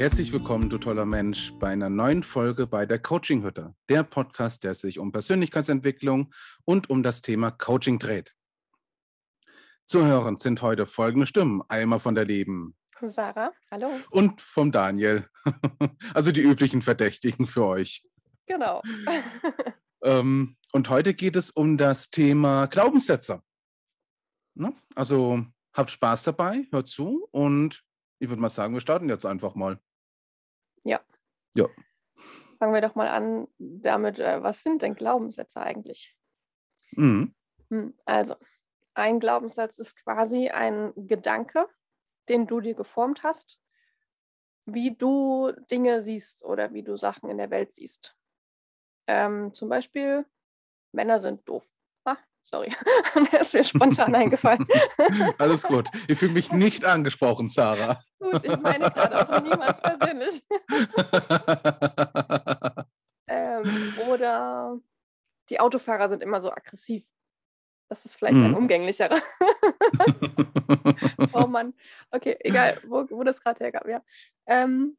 Herzlich willkommen, du toller Mensch, bei einer neuen Folge bei der Coaching Hütte, der Podcast, der sich um Persönlichkeitsentwicklung und um das Thema Coaching dreht. Zu hören sind heute folgende Stimmen. Einmal von der lieben Sarah, hallo. Und vom Daniel. Also die üblichen Verdächtigen für euch. Genau. ähm, und heute geht es um das Thema Glaubenssätze. Ne? Also habt Spaß dabei, hört zu und ich würde mal sagen, wir starten jetzt einfach mal. Ja. Ja. Fangen wir doch mal an damit, äh, was sind denn Glaubenssätze eigentlich? Mhm. Hm, also, ein Glaubenssatz ist quasi ein Gedanke, den du dir geformt hast, wie du Dinge siehst oder wie du Sachen in der Welt siehst. Ähm, zum Beispiel, Männer sind doof. Sorry, mir ist mir spontan eingefallen. Alles gut. Ich fühle mich nicht angesprochen, Sarah. Gut, ich meine gerade auch niemand persönlich. ähm, oder die Autofahrer sind immer so aggressiv. Das ist vielleicht ein Mhm. umgänglicherer. oh Mann. Okay, egal, wo, wo das gerade hergab, ja. Ähm,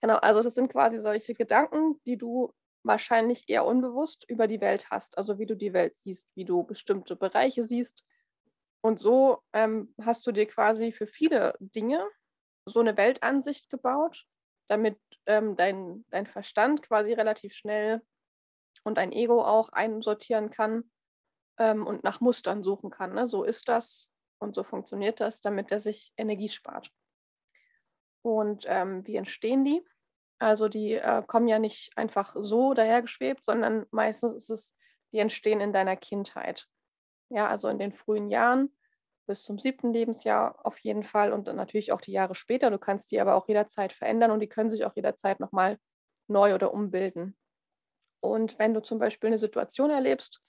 genau, also das sind quasi solche Gedanken, die du wahrscheinlich eher unbewusst über die Welt hast. Also wie du die Welt siehst, wie du bestimmte Bereiche siehst. Und so ähm, hast du dir quasi für viele Dinge so eine Weltansicht gebaut, damit ähm, dein, dein Verstand quasi relativ schnell und dein Ego auch einsortieren kann ähm, und nach Mustern suchen kann. Ne? So ist das und so funktioniert das, damit er sich Energie spart. Und ähm, wie entstehen die? Also die äh, kommen ja nicht einfach so dahergeschwebt, sondern meistens ist es, die entstehen in deiner Kindheit. Ja, also in den frühen Jahren bis zum siebten Lebensjahr auf jeden Fall und dann natürlich auch die Jahre später. Du kannst die aber auch jederzeit verändern und die können sich auch jederzeit nochmal neu oder umbilden. Und wenn du zum Beispiel eine Situation erlebst,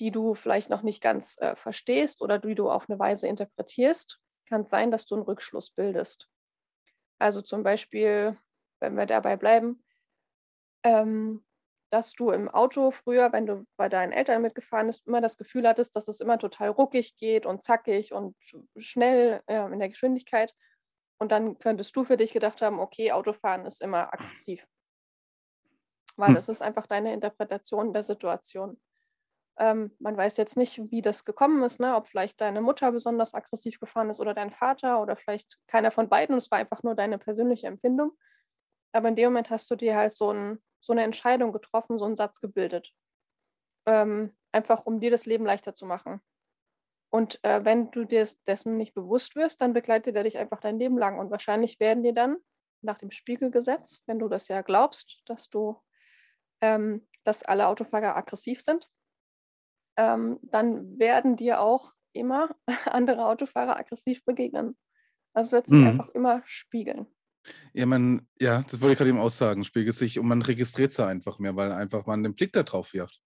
die du vielleicht noch nicht ganz äh, verstehst oder die du auf eine Weise interpretierst, kann es sein, dass du einen Rückschluss bildest. Also zum Beispiel, wenn wir dabei bleiben, ähm, dass du im Auto früher, wenn du bei deinen Eltern mitgefahren bist, immer das Gefühl hattest, dass es immer total ruckig geht und zackig und schnell äh, in der Geschwindigkeit. Und dann könntest du für dich gedacht haben, okay, Autofahren ist immer aggressiv. Weil Hm. das ist einfach deine Interpretation der Situation. Ähm, man weiß jetzt nicht, wie das gekommen ist, ne? ob vielleicht deine Mutter besonders aggressiv gefahren ist oder dein Vater oder vielleicht keiner von beiden. Es war einfach nur deine persönliche Empfindung. Aber in dem Moment hast du dir halt so, ein, so eine Entscheidung getroffen, so einen Satz gebildet. Ähm, einfach um dir das Leben leichter zu machen. Und äh, wenn du dir dessen nicht bewusst wirst, dann begleitet er dich einfach dein Leben lang. Und wahrscheinlich werden dir dann nach dem Spiegelgesetz, wenn du das ja glaubst, dass du, ähm, dass alle Autofahrer aggressiv sind, ähm, dann werden dir auch immer andere Autofahrer aggressiv begegnen. Also es wird sich Mhm. einfach immer spiegeln. Ja, man, ja, das wollte ich gerade eben aussagen, spiegelt sich und man registriert sie einfach mehr, weil einfach man den Blick da drauf wirft.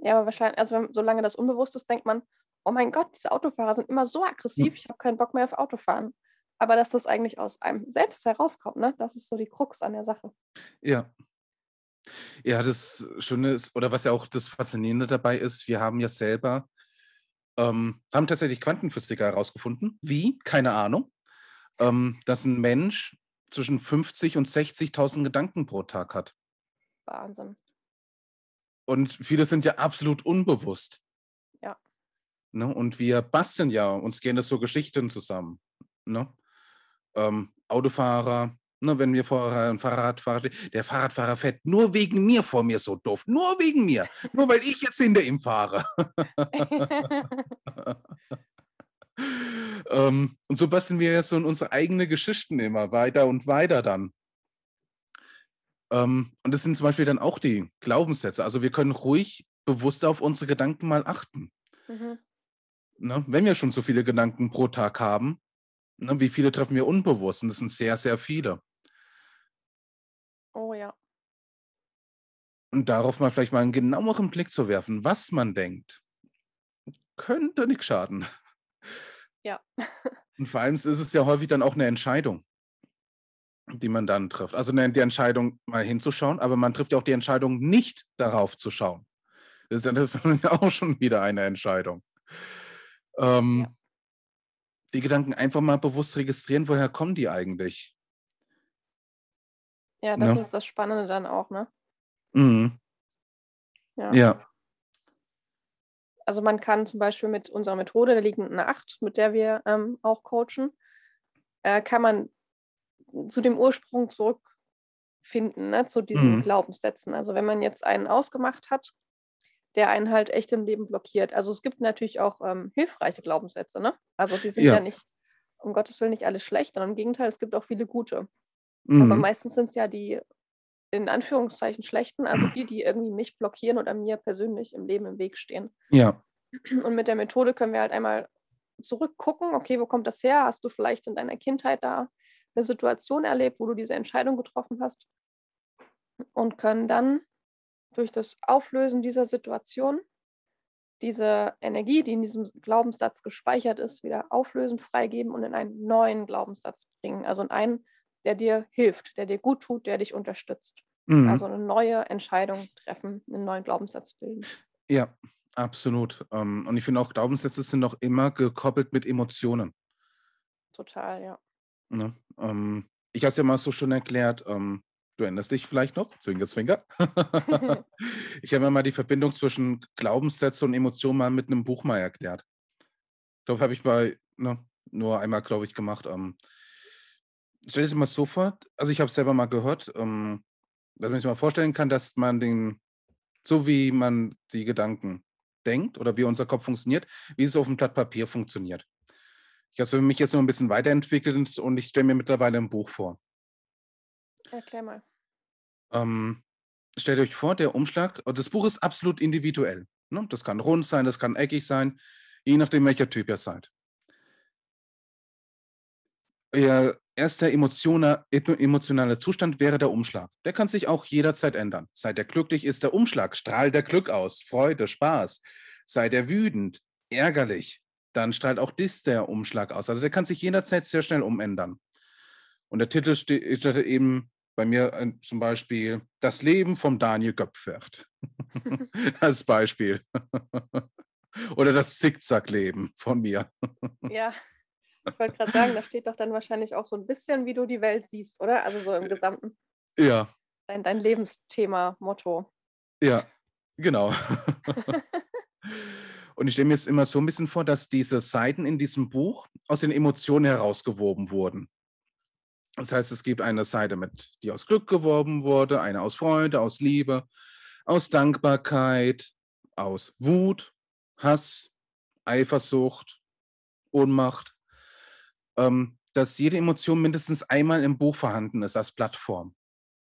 Ja, aber wahrscheinlich, also wenn, solange das unbewusst ist, denkt man, oh mein Gott, diese Autofahrer sind immer so aggressiv, ich habe keinen Bock mehr auf Autofahren. Aber dass das eigentlich aus einem selbst herauskommt, ne? das ist so die Krux an der Sache. Ja. Ja, das Schöne ist, oder was ja auch das Faszinierende dabei ist, wir haben ja selber, ähm, haben tatsächlich Quantenphysiker herausgefunden. Wie? Keine Ahnung. Ähm, dass ein Mensch zwischen 50 und 60.000 Gedanken pro Tag hat. Wahnsinn. Und viele sind ja absolut unbewusst. Ja. Ne? Und wir basteln ja, uns gehen das so Geschichten zusammen. Ne? Ähm, Autofahrer, ne, wenn wir vor einem Fahrradfahrer stehen, der Fahrradfahrer fährt nur wegen mir vor mir so doof. Nur wegen mir. Nur weil ich jetzt hinter ihm fahre. ähm, und so basteln wir ja so in unsere eigenen Geschichten immer weiter und weiter dann. Ähm, und das sind zum Beispiel dann auch die Glaubenssätze. Also wir können ruhig bewusst auf unsere Gedanken mal achten. mhm. Ne? Wenn wir schon so viele Gedanken pro Tag haben, ne, wie viele treffen wir unbewusst? Und das sind sehr, sehr viele. Oh ja. Und darauf mal vielleicht mal einen genaueren Blick zu werfen, was man denkt, könnte nichts schaden. Ja. Und vor allem ist es ja häufig dann auch eine Entscheidung, die man dann trifft. Also ne, die Entscheidung, mal hinzuschauen, aber man trifft ja auch die Entscheidung, nicht darauf zu schauen. Das ist dann auch schon wieder eine Entscheidung. Ähm, Ja. Die Gedanken einfach mal bewusst registrieren, woher kommen die eigentlich? Ja, das Ne? ist das Spannende dann auch, ne? Mhm. Ja. Ja. Also man kann zum Beispiel mit unserer Methode der liegenden Acht, mit der wir ähm, auch coachen, äh, kann man zu dem Ursprung zurückfinden, ne? zu diesen Mhm. Glaubenssätzen. Also wenn man jetzt einen ausgemacht hat, der einen halt echt im Leben blockiert. Also es gibt natürlich auch ähm, hilfreiche Glaubenssätze, ne? Also die sind ja Ja. nicht, um Gottes Willen, nicht alle schlecht, sondern im Gegenteil, es gibt auch viele gute. Aber Mhm. meistens sind es ja die in Anführungszeichen schlechten, also die, die irgendwie mich blockieren oder mir persönlich im Leben im Weg stehen. Ja. Und mit der Methode können wir halt einmal zurückgucken, okay, wo kommt das her? Hast du vielleicht in deiner Kindheit da eine Situation erlebt, wo du diese Entscheidung getroffen hast? Und können dann durch das Auflösen dieser Situation diese Energie, die in diesem Glaubenssatz gespeichert ist, wieder auflösen, freigeben und in einen neuen Glaubenssatz bringen. Also in einen, der dir hilft, der dir gut tut, der dich unterstützt. Mhm. Also eine neue Entscheidung treffen, einen neuen Glaubenssatz bilden. Ja, absolut. Ähm, und ich finde auch, Glaubenssätze sind auch immer gekoppelt mit Emotionen. Total, ja. Ne? Ähm, ich habe es ja mal so schon erklärt, ähm, du erinnerst dich vielleicht noch, Zwinker, Zwinker. ich habe ja mal die Verbindung zwischen Glaubenssätze und Emotionen mal mit einem Buch mal erklärt. Ich glaube, habe ich bei, ne, nur einmal, glaube ich, gemacht. Ähm, stell dir das mal so vor, also ich habe es selber mal gehört, ähm, dass man sich mal vorstellen kann, dass man den, so wie man die Gedanken denkt oder wie unser Kopf funktioniert, wie es auf einem Blatt Papier funktioniert. Ich habe es für mich jetzt noch ein bisschen weiterentwickelt und ich stelle mir mittlerweile ein Buch vor. Erklär mal. Ähm, stellt euch vor, der Umschlag, das Buch ist absolut individuell. Ne? Das kann rund sein, das kann eckig sein, je nachdem, welcher Typ ihr seid. Euer erster emotioner- emo- emotionaler Zustand wäre der Umschlag. Der kann sich auch jederzeit ändern. Seid ihr glücklich, ist der Umschlag, strahlt der Glück aus, Freude, Spaß. Seid ihr wütend, ärgerlich, dann strahlt auch dies der Umschlag aus. Also der kann sich jederzeit sehr schnell umändern. Und der Titel steht steht eben bei mir äh, zum Beispiel Das Leben vom Daniel Göpfert. Als Beispiel. Oder das Zickzackleben von mir. Ja, ich wollte gerade sagen, da steht doch dann wahrscheinlich auch so ein bisschen, wie du die Welt siehst, oder? Also so im Gesamten. Ja, Dein, dein Lebensthema, Motto. ja, genau. Und ich stelle mir jetzt immer so ein bisschen vor, dass diese Seiten in diesem Buch aus den Emotionen herausgewoben wurden. Das heißt, es gibt eine Seite, mit, die aus Glück geworben wurde, eine aus Freude, aus Liebe, aus Dankbarkeit, aus Wut, Hass, Eifersucht, Ohnmacht. Ähm, dass jede Emotion mindestens einmal im Buch vorhanden ist als Plattform.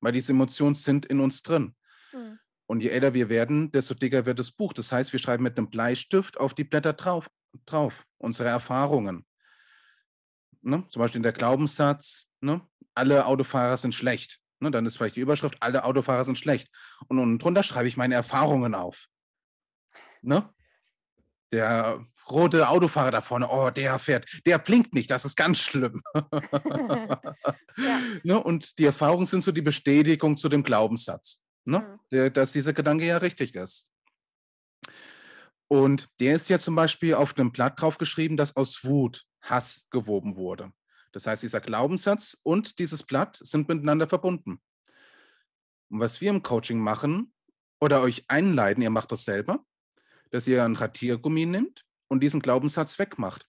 Weil diese Emotionen sind in uns drin. Hm. Und je älter wir werden, desto dicker wird das Buch. Das heißt, wir schreiben mit einem Bleistift auf die Blätter drauf, drauf unsere Erfahrungen. Ne? Zum Beispiel der Glaubenssatz, ne? alle Autofahrer sind schlecht. Ne? Dann ist vielleicht die Überschrift, alle Autofahrer sind schlecht. Und unten drunter schreibe ich meine Erfahrungen auf. Ne? Der rote Autofahrer da vorne, oh, der fährt, der blinkt nicht, das ist ganz schlimm. Ja. ne? Und die Erfahrungen sind so die Bestätigung zu dem Glaubenssatz, ne? Hm. der, dass dieser Gedanke ja richtig ist. Und der ist ja zum Beispiel auf einem Blatt drauf geschrieben, das aus Wut, Hass gewoben wurde. Das heißt, dieser Glaubenssatz und dieses Blatt sind miteinander verbunden. Und was wir im Coaching machen oder euch einleiten, ihr macht das selber, dass ihr ein Radiergummi nimmt und diesen Glaubenssatz wegmacht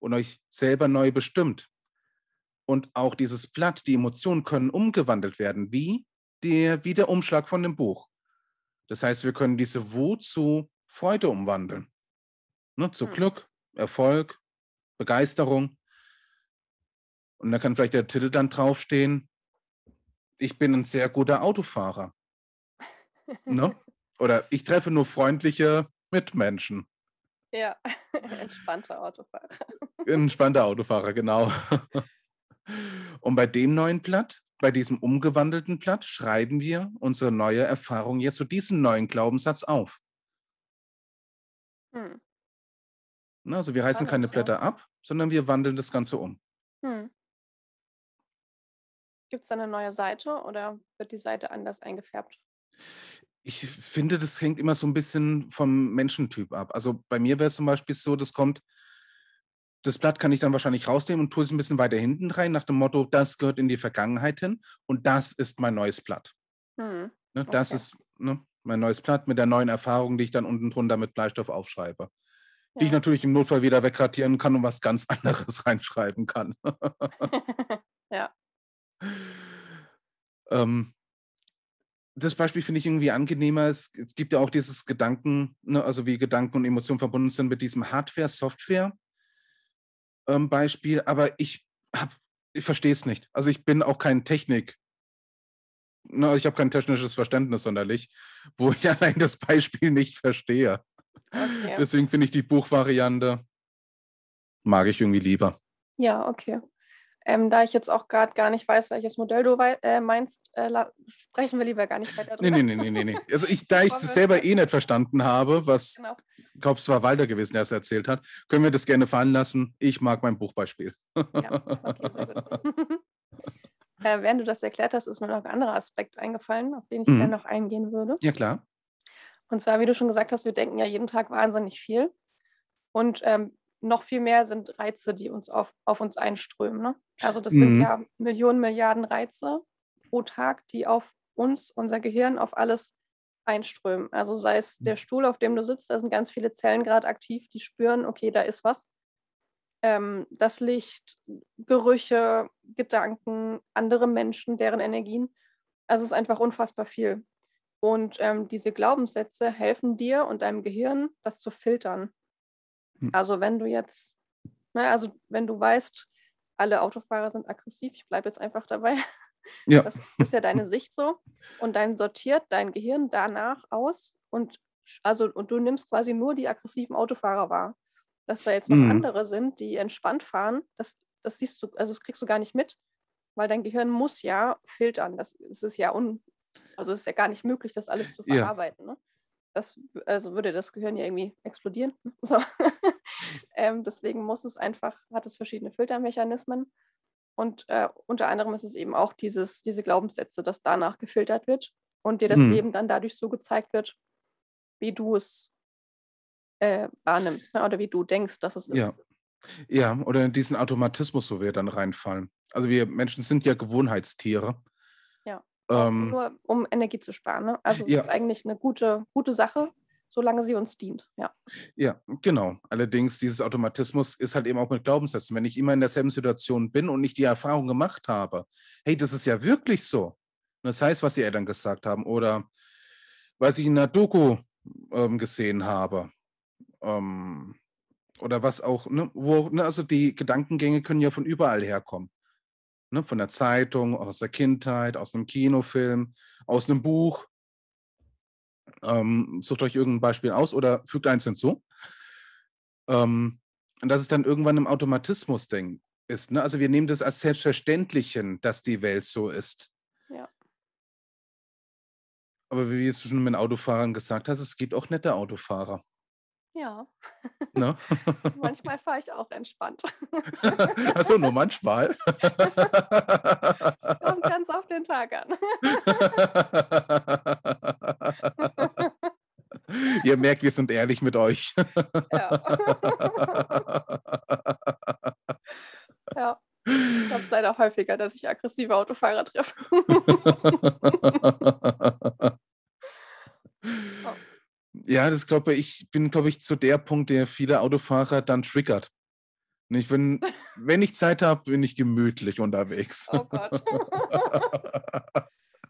und euch selber neu bestimmt. Und auch dieses Blatt, die Emotionen können umgewandelt werden, wie der, wie der Umschlag von dem Buch. Das heißt, wir können diese Wut zu Freude umwandeln. Ne, zu Hm. Glück, Erfolg, Begeisterung. Und da kann vielleicht der Titel dann draufstehen, ich bin ein sehr guter Autofahrer. Ne? Oder ich treffe nur freundliche Mitmenschen. Ja, entspannter Autofahrer. Entspannter Autofahrer, genau. Und bei dem neuen Blatt, bei diesem umgewandelten Blatt, schreiben wir unsere neue Erfahrung jetzt zu diesem neuen Glaubenssatz auf. Hm. Also wir reißen keine. Blätter ab, sondern wir wandeln das Ganze um. Hm. Gibt es da eine neue Seite oder wird die Seite anders eingefärbt? Ich finde, das hängt immer so ein bisschen vom Menschentyp ab. Also bei mir wäre es zum Beispiel so, das kommt das Blatt kann ich dann wahrscheinlich rausnehmen und tue es ein bisschen weiter hinten rein, nach dem Motto, das gehört in die Vergangenheit hin und das ist mein neues Blatt. Hm. Ne, das Okay. ist ne, mein neues Blatt mit der neuen Erfahrung, die ich dann unten drunter mit Bleistift aufschreibe. Die ich Ja. natürlich im Notfall wieder wegradieren kann und was ganz anderes reinschreiben kann. Ja. Ähm, das Beispiel finde ich irgendwie angenehmer. Es, es gibt ja auch dieses Gedanken, ne, also wie Gedanken und Emotionen verbunden sind mit diesem Hardware-Software-Beispiel, aber ich hab, ich verstehe es nicht. Also ich bin auch kein Technik. Ne, ich habe kein technisches Verständnis sonderlich, wo ich allein das Beispiel nicht verstehe. Okay. Deswegen finde ich die Buchvariante, mag ich irgendwie lieber. Ja, okay. Ähm, da ich jetzt auch gerade gar nicht weiß, welches Modell du äh, meinst, äh, sprechen wir lieber gar nicht weiter drüber. nee, nee, nee, nee. nee. Also ich, da ich es selber eh nicht verstanden habe, was Genau. ich glaube, es war Walter gewesen, der es erzählt hat, können wir das gerne fallen lassen. Ich mag mein Buchbeispiel. Ja, okay, sehr gut. äh, während du das erklärt hast, ist mir noch ein anderer Aspekt eingefallen, auf den ich Mhm. gerne noch eingehen würde. Ja, klar. Und zwar, wie du schon gesagt hast, wir denken ja jeden Tag wahnsinnig viel. Und ähm, noch viel mehr sind Reize, die uns auf, auf uns einströmen. Ne? Also das sind Mhm. ja Millionen, Milliarden Reize pro Tag, die auf uns, unser Gehirn, auf alles einströmen. Also sei es der Stuhl, auf dem du sitzt, da sind ganz viele Zellen gerade aktiv, die spüren, okay, da ist was. Ähm, das Licht, Gerüche, Gedanken, andere Menschen, deren Energien. Also es ist einfach unfassbar viel. Und ähm, diese Glaubenssätze helfen dir und deinem Gehirn, das zu filtern. Hm. Also wenn du jetzt, ne, also wenn du weißt, alle Autofahrer sind aggressiv, ich bleibe jetzt einfach dabei. Ja. Das ist ja deine Sicht so. Und dann sortiert dein Gehirn danach aus und also und du nimmst quasi nur die aggressiven Autofahrer wahr. Dass da jetzt noch Mhm. andere sind, die entspannt fahren, das, das siehst du, also das kriegst du gar nicht mit, weil dein Gehirn muss ja filtern. Das, es ist ja un, also es ist ja gar nicht möglich, das alles zu Ja. verarbeiten. Ne? Das, also würde das Gehirn ja irgendwie explodieren. ne? So. ähm, deswegen muss es einfach, hat es verschiedene Filtermechanismen. Und äh, unter anderem ist es eben auch dieses, diese Glaubenssätze, dass danach gefiltert wird und dir das Hm. Leben dann dadurch so gezeigt wird, wie du es äh, wahrnimmst ne? oder wie du denkst, dass es ist. Ja. Ja, oder in diesen Automatismus, wo wir dann reinfallen. Also wir Menschen sind ja Gewohnheitstiere. Ähm, Nur um Energie zu sparen. Ne? Also es Ja. ist eigentlich eine gute, gute Sache, solange sie uns dient. Ja. Ja, genau. Allerdings, dieses Automatismus ist halt eben auch mit Glaubenssätzen. Wenn ich immer in derselben Situation bin und nicht die Erfahrung gemacht habe, hey, das ist ja wirklich so. Und Das heißt, was die Eltern gesagt haben oder was ich in der Doku ähm, gesehen habe ähm, oder was auch, ne, wo, ne, also die Gedankengänge können ja von überall herkommen. Ne, von der Zeitung, aus der Kindheit, aus einem Kinofilm, aus einem Buch. Ähm, sucht euch irgendein Beispiel aus oder fügt eins hinzu. Ähm, und dass es dann irgendwann im Automatismus denk, ist. Ne? Also wir nehmen das als selbstverständlich hin, dass die Welt so ist. Ja. Aber wie du schon mit Autofahrern gesagt hast, es gibt auch nette Autofahrer. Ja. Ne? Manchmal fahre ich auch entspannt. Achso, nur manchmal. Kommt ganz auf den Tag an. Ihr merkt, wir sind ehrlich mit euch. ja. ja. Ich habe es leider häufiger, dass ich aggressive Autofahrer treffe. Ja, das glaube ich, bin, glaube ich, zu der Punkt, der viele Autofahrer dann triggert. Und ich bin, wenn ich Zeit habe, bin ich gemütlich unterwegs. Oh Gott.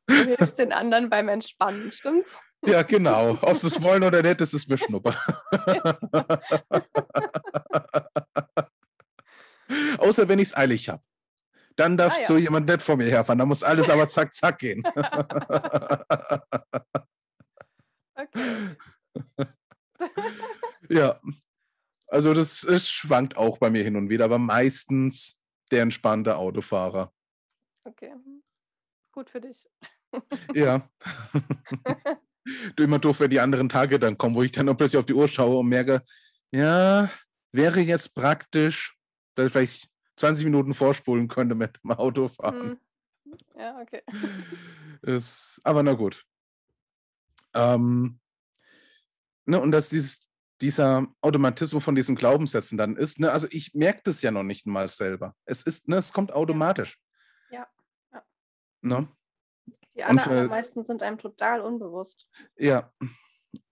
Du hilfst den anderen beim Entspannen, stimmt's? Ja, genau. Ob sie es wollen oder nicht, das ist mir Schnupper. Außer wenn ich es eilig habe. Dann darf Ah, ja. so jemand nicht vor mir herfahren. Da muss alles aber zack, zack gehen. Okay. Ja. Also das es schwankt auch bei mir hin und wieder, aber meistens der entspannte Autofahrer. Okay. Gut für dich. Ja. du immer doof, wenn die anderen Tage dann kommen, wo ich dann plötzlich auf die Uhr schaue und merke, ja, wäre jetzt praktisch, dass ich vielleicht 20 Minuten vorspulen könnte mit dem Autofahren. Hm. Ja, okay. Ist, aber na gut. Ähm, ne, und dass dieses dieser Automatismus von diesen Glaubenssätzen dann ist. Ne? Also ich merke das ja noch nicht mal selber. Es ist, ne, es kommt automatisch. Ja. ja. Ne? Die aller, für- allermeisten sind einem total unbewusst. Ja,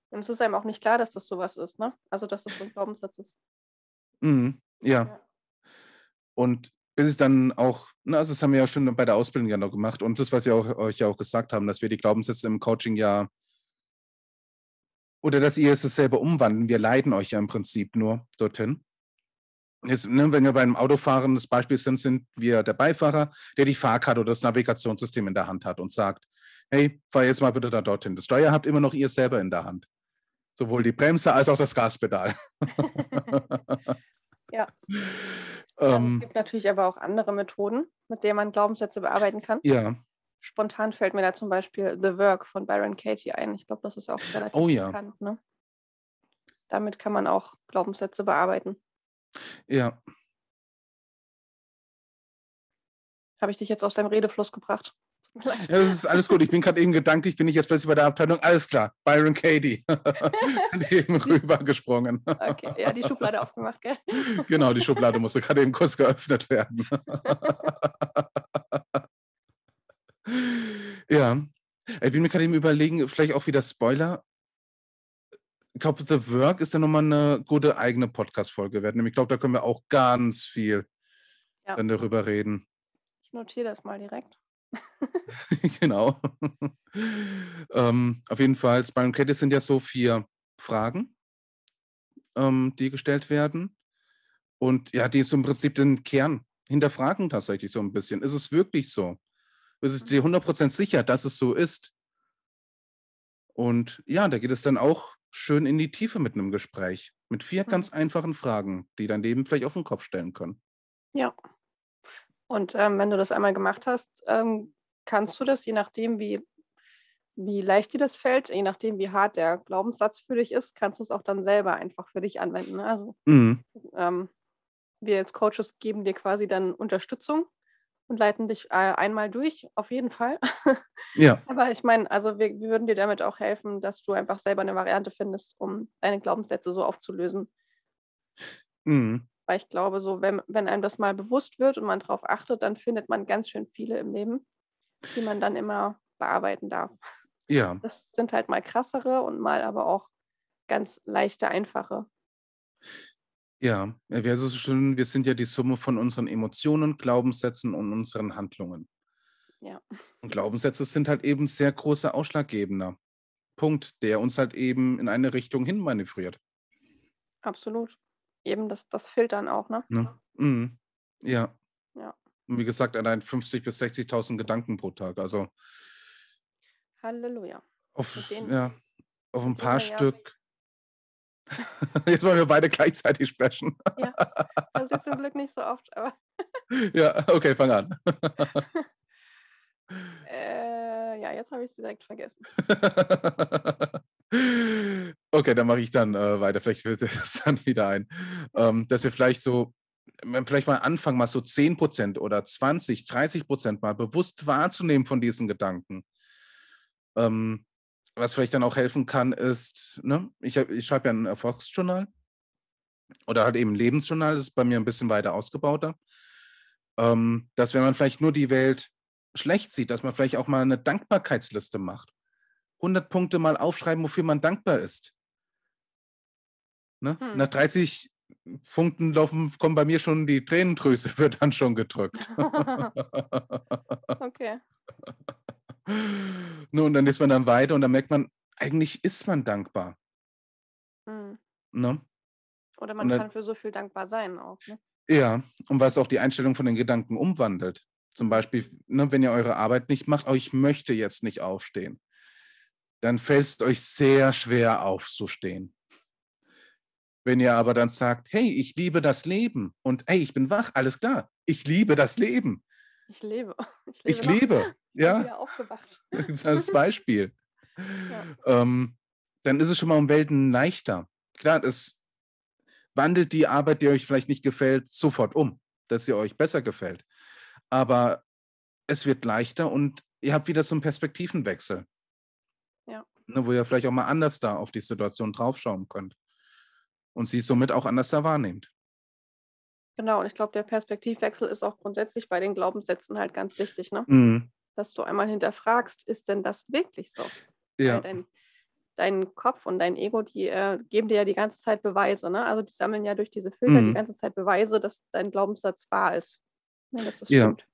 Und es ist einem auch nicht klar, dass das sowas ist, ne? Also, dass das so ein Glaubenssatz ist. mhm. ja. Ja. Und bis ich dann auch, ne, also das haben wir ja schon bei der Ausbildung ja noch gemacht und das, was wir auch, euch ja auch gesagt haben, dass wir die Glaubenssätze im Coaching ja oder dass ihr es selber umwandeln. Wir leiten euch ja im Prinzip nur dorthin. Jetzt, ne, wenn wir beim Autofahren das Beispiel sind, sind wir der Beifahrer, der die Fahrkarte oder das Navigationssystem in der Hand hat und sagt, hey, fahr jetzt mal bitte da dorthin. Das Steuer habt immer noch ihr selber in der Hand. Sowohl die Bremse als auch das Gaspedal. Ja. Also es ähm, gibt natürlich aber auch andere Methoden, mit denen man Glaubenssätze bearbeiten kann. ja, Spontan fällt mir da zum Beispiel The Work von Byron Katie ein. Ich glaube, das ist auch relativ Oh ja. bekannt. Ne? Damit kann man auch Glaubenssätze bearbeiten. ja. Habe ich dich jetzt aus deinem Redefluss gebracht? Ja, das ist alles gut. Ich bin gerade eben gedanklich, bin ich jetzt plötzlich bei der Abteilung. Alles klar, Byron Katie. Eben rübergesprungen. Okay, ja, die Schublade aufgemacht, gell? Genau, die Schublade musste gerade eben kurz geöffnet werden. ja, ich bin mir gerade eben überlegen, vielleicht auch wieder Spoiler. Ich glaube, The Work ist ja nochmal eine gute eigene Podcast-Folge werden. Ich glaube, da können wir auch ganz viel Ja. dann darüber reden. Ich notiere das mal direkt. genau. ähm, auf jeden Fall, Byron Katie sind ja so vier Fragen, ähm, die gestellt werden. Und ja, die so im Prinzip den Kern hinterfragen tatsächlich so ein bisschen. Ist es wirklich so? Ist es dir 100% sicher, dass es so ist? Und ja, da geht es dann auch schön in die Tiefe mit einem Gespräch. Mit vier Mhm. ganz einfachen Fragen, die dein Leben vielleicht auf den Kopf stellen können. Ja. Und ähm, wenn du das einmal gemacht hast, ähm, kannst du das, je nachdem, wie, wie leicht dir das fällt, je nachdem, wie hart der Glaubenssatz für dich ist, kannst du es auch dann selber einfach für dich anwenden. ne? Also Mhm. ähm, wir als Coaches geben dir quasi dann Unterstützung und leiten dich äh, einmal durch, auf jeden Fall. Ja, Aber ich meine, also wir, wir würden dir damit auch helfen, dass du einfach selber eine Variante findest, um deine Glaubenssätze so aufzulösen. mhm. Weil ich glaube, so, wenn, wenn einem das mal bewusst wird und man darauf achtet, dann findet man ganz schön viele im Leben, die man dann immer bearbeiten darf. ja, Das sind halt mal krassere und mal aber auch ganz leichte, einfache. Ja, ja, wir, so schön, wir sind ja die Summe von unseren Emotionen, Glaubenssätzen und unseren Handlungen. Ja. Und Glaubenssätze sind halt eben sehr großer ausschlaggebender Punkt, der uns halt eben in eine Richtung hin manövriert. Absolut. Eben das, das Filtern auch, ne? Ne? Mhm. Ja. Ja. Und wie gesagt, allein 50.000 bis 60.000 Gedanken pro Tag. Also Halleluja. auf, ja, auf ein paar Stück. Jetzt wollen wir beide gleichzeitig sprechen. Das ist zum Glück nicht so oft, aber ja, okay, fang an. äh, ja, jetzt habe ich es direkt vergessen. okay, dann mache ich dann äh, weiter. Vielleicht wird das dann wieder ein. Ähm, dass wir vielleicht so, vielleicht mal anfangen, mal so 10% oder 20, 30% mal bewusst wahrzunehmen von diesen Gedanken. Ähm, was vielleicht dann auch helfen kann, ist, ne, ich, ich schreibe ja ein Erfolgsjournal oder halt eben ein Lebensjournal, das ist bei mir ein bisschen weiter ausgebauter. Ähm, dass wenn man vielleicht nur die Welt schlecht sieht, dass man vielleicht auch mal eine Dankbarkeitsliste macht. 100 Punkte mal aufschreiben, wofür man dankbar ist. Ne? Hm. Nach 30 Punkten laufen, kommen bei mir schon die Tränendrüse, wird dann schon gedrückt. okay. und dann ist man dann weiter und dann merkt man, eigentlich ist man dankbar. Hm. Ne? Oder man dann- kann für so viel dankbar sein auch. Ne? Ja, und was auch die Einstellung von den Gedanken umwandelt. Zum Beispiel, ne, wenn ihr eure Arbeit nicht macht, oh, ich möchte jetzt nicht aufstehen, dann fällt es euch sehr schwer aufzustehen. Wenn ihr aber dann sagt, hey, ich liebe das Leben und hey, ich bin wach, alles klar, ich liebe das Leben, Ich lebe. Ich lebe. ich lebe, Ich ja, wieder aufgewacht. das Beispiel. Ähm, dann ist es schon mal um Welten leichter. Klar, es wandelt die Arbeit, die euch vielleicht nicht gefällt, sofort um, dass sie euch besser gefällt. Aber es wird leichter und ihr habt wieder so einen Perspektivenwechsel. Ja. Ne, wo ihr vielleicht auch mal anders da auf die Situation draufschauen könnt. und sie somit auch anders wahrnimmt. Genau, und ich glaube, der Perspektivwechsel ist auch grundsätzlich bei den Glaubenssätzen halt ganz wichtig, ne? Mhm. Dass du einmal hinterfragst, ist denn das wirklich so? Ja. Weil dein, dein Kopf und dein Ego, die äh, geben dir ja die ganze Zeit Beweise, ne? Also die sammeln ja durch diese Filter die Mhm. ganze Zeit Beweise, dass dein Glaubenssatz wahr ist. Ne, dass das Ja. stimmt.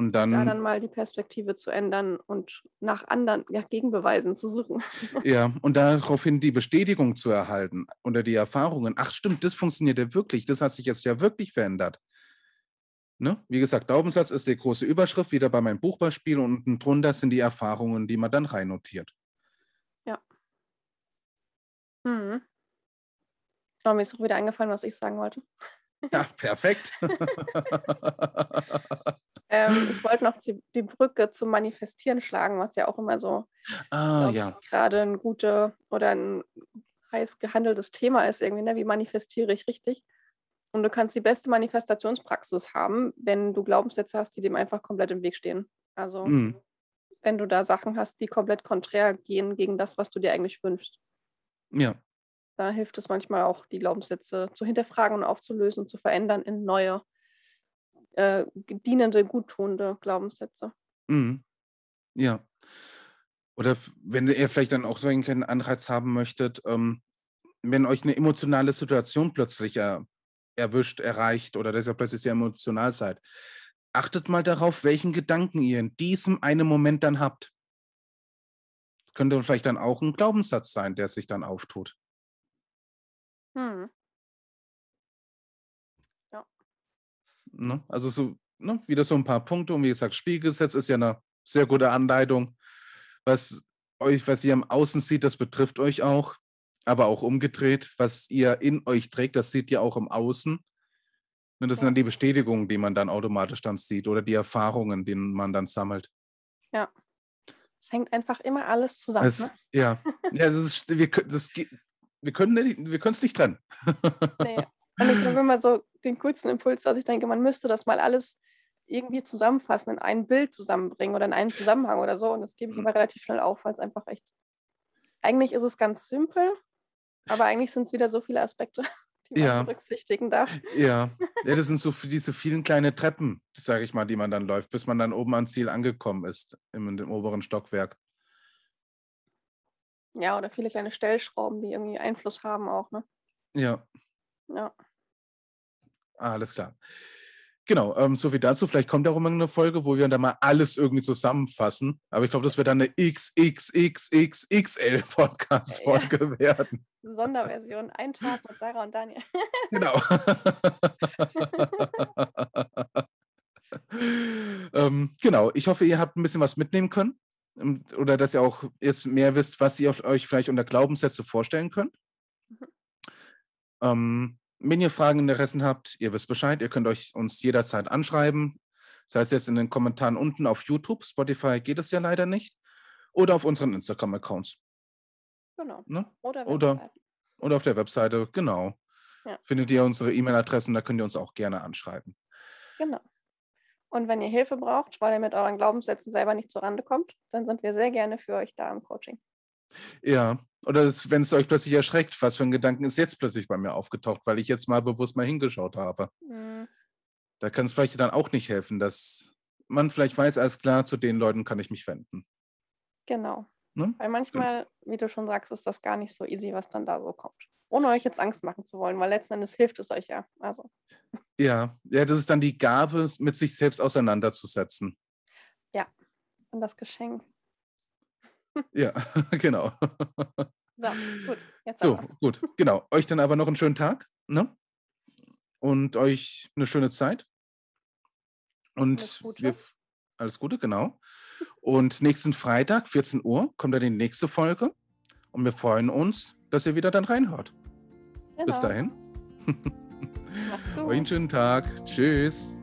Und Da dann dann, mal die Perspektive zu ändern und nach anderen ja, Gegenbeweisen zu suchen. ja, und daraufhin die Bestätigung zu erhalten oder die Erfahrungen. Ach, stimmt, das funktioniert ja wirklich. Das hat sich jetzt ja wirklich verändert. Ne? Wie gesagt, Glaubenssatz ist die große Überschrift, wieder bei meinem Buchbeispiel und unten drunter sind die Erfahrungen, die man dann reinnotiert. Mhm. Genau, mir ist auch wieder eingefallen, was ich sagen wollte. Ja, perfekt. Ähm, ich wollte noch die, die Brücke zum Manifestieren schlagen, was ja auch immer so, ah, ja. gerade ein gute oder ein heiß gehandeltes Thema ist irgendwie, ne? Wie manifestiere ich richtig? Und du kannst die beste Manifestationspraxis haben, wenn du Glaubenssätze hast, die dem einfach komplett im Weg stehen. Also Mhm. wenn du da Sachen hast, die komplett konträr gehen gegen das, was du dir eigentlich wünschst. Ja. Da hilft es manchmal auch, die Glaubenssätze zu hinterfragen und aufzulösen, zu verändern in neue, äh, dienende, guttunende Glaubenssätze. Mhm. Ja. Oder wenn ihr vielleicht dann auch so einen kleinen Anreiz haben möchtet, ähm, wenn euch eine emotionale Situation plötzlich er, erwischt, erreicht oder ihr plötzlich sehr emotional seid, achtet mal darauf, welchen Gedanken ihr in diesem einen Moment dann habt. Das könnte vielleicht dann auch ein Glaubenssatz sein, der sich dann auftut. Hm. Ne? Also so, ne? wieder so ein paar Punkte. Und wie gesagt, Spiegelgesetz ist ja eine sehr gute Anleitung. Was euch, was ihr im Außen sieht, das betrifft euch auch. Aber auch umgedreht, was ihr in euch trägt, das seht ihr auch im Außen. Ne, das sind Ja. dann die Bestätigungen, die man dann automatisch dann sieht oder die Erfahrungen, die man dann sammelt. Ja. Es hängt einfach immer alles zusammen. Es, Ne? ja, ja das ist, wir, das, geht- wir können es nicht trennen. Nee. Und ich habe immer so den coolsten Impuls, dass ich denke, man müsste das mal alles irgendwie zusammenfassen, in ein Bild zusammenbringen oder in einen Zusammenhang oder so. Und das gebe ich Mhm. aber relativ schnell auf, weil es einfach echt. Eigentlich ist es ganz simpel, aber eigentlich sind es wieder so viele Aspekte, die man Ja. berücksichtigen darf. Ja. ja, das sind so diese vielen kleine Treppen, sage ich mal, die man dann läuft, bis man dann oben ans Ziel angekommen ist, im, dem oberen Stockwerk. Ja, oder viele kleine Stellschrauben, die irgendwie Einfluss haben auch, ne? Ja, Ja. alles klar. Genau, ähm, so viel dazu. Vielleicht kommt auch immer eine Folge, wo wir dann mal alles irgendwie zusammenfassen. Aber ich glaube, das wird dann eine XXXXL-Podcast-Folge werden. Sonderversion, ein Tag mit Sarah und Daniel. Genau. ähm, genau, ich hoffe, ihr habt ein bisschen was mitnehmen können. Ähm, Oder dass ihr auch jetzt mehr wisst, was ihr euch vielleicht unter Glaubenssätze vorstellen könnt. Mhm. Ähm, wenn ihr Fragen, Interessen habt, ihr wisst Bescheid, ihr könnt euch uns jederzeit anschreiben. Das heißt jetzt in den Kommentaren unten auf YouTube, Spotify geht es ja leider nicht. Oder auf unseren Instagram-Accounts. Genau. Ne? Oder, Oder-. Oder auf der Webseite, genau. Ja. Findet ihr unsere E-Mail-Adressen, da könnt ihr uns auch gerne anschreiben. Genau. Und wenn ihr Hilfe braucht, weil ihr mit euren Glaubenssätzen selber nicht zurande kommt, dann sind wir sehr gerne für euch da im Coaching. Ja, oder wenn es euch plötzlich erschreckt, was für ein Gedanken ist jetzt plötzlich bei mir aufgetaucht, weil ich jetzt mal bewusst mal hingeschaut habe. Mhm. Da kann es vielleicht dann auch nicht helfen, dass man vielleicht weiß, alles klar, zu den Leuten kann ich mich wenden. Genau. Ne? Weil manchmal, wie du schon sagst, ist das gar nicht so easy, was dann da so kommt. Ohne euch jetzt Angst machen zu wollen, weil letzten Endes hilft es euch ja. Also, Ja, ja, das ist dann die Gabe, mit sich selbst auseinanderzusetzen. und das Geschenk. Ja, genau. So, gut. Jetzt So, aber. gut, genau. Euch dann aber noch einen schönen Tag, ne? Und euch eine schöne Zeit. Und Alles Gute. wir alles Gute, genau. Und nächsten Freitag, 14 Uhr, kommt dann die nächste Folge. Und wir freuen uns, dass ihr wieder dann reinhört. Bis Genau. dahin. Macht's gut. Euch einen schönen Tag. Tschüss.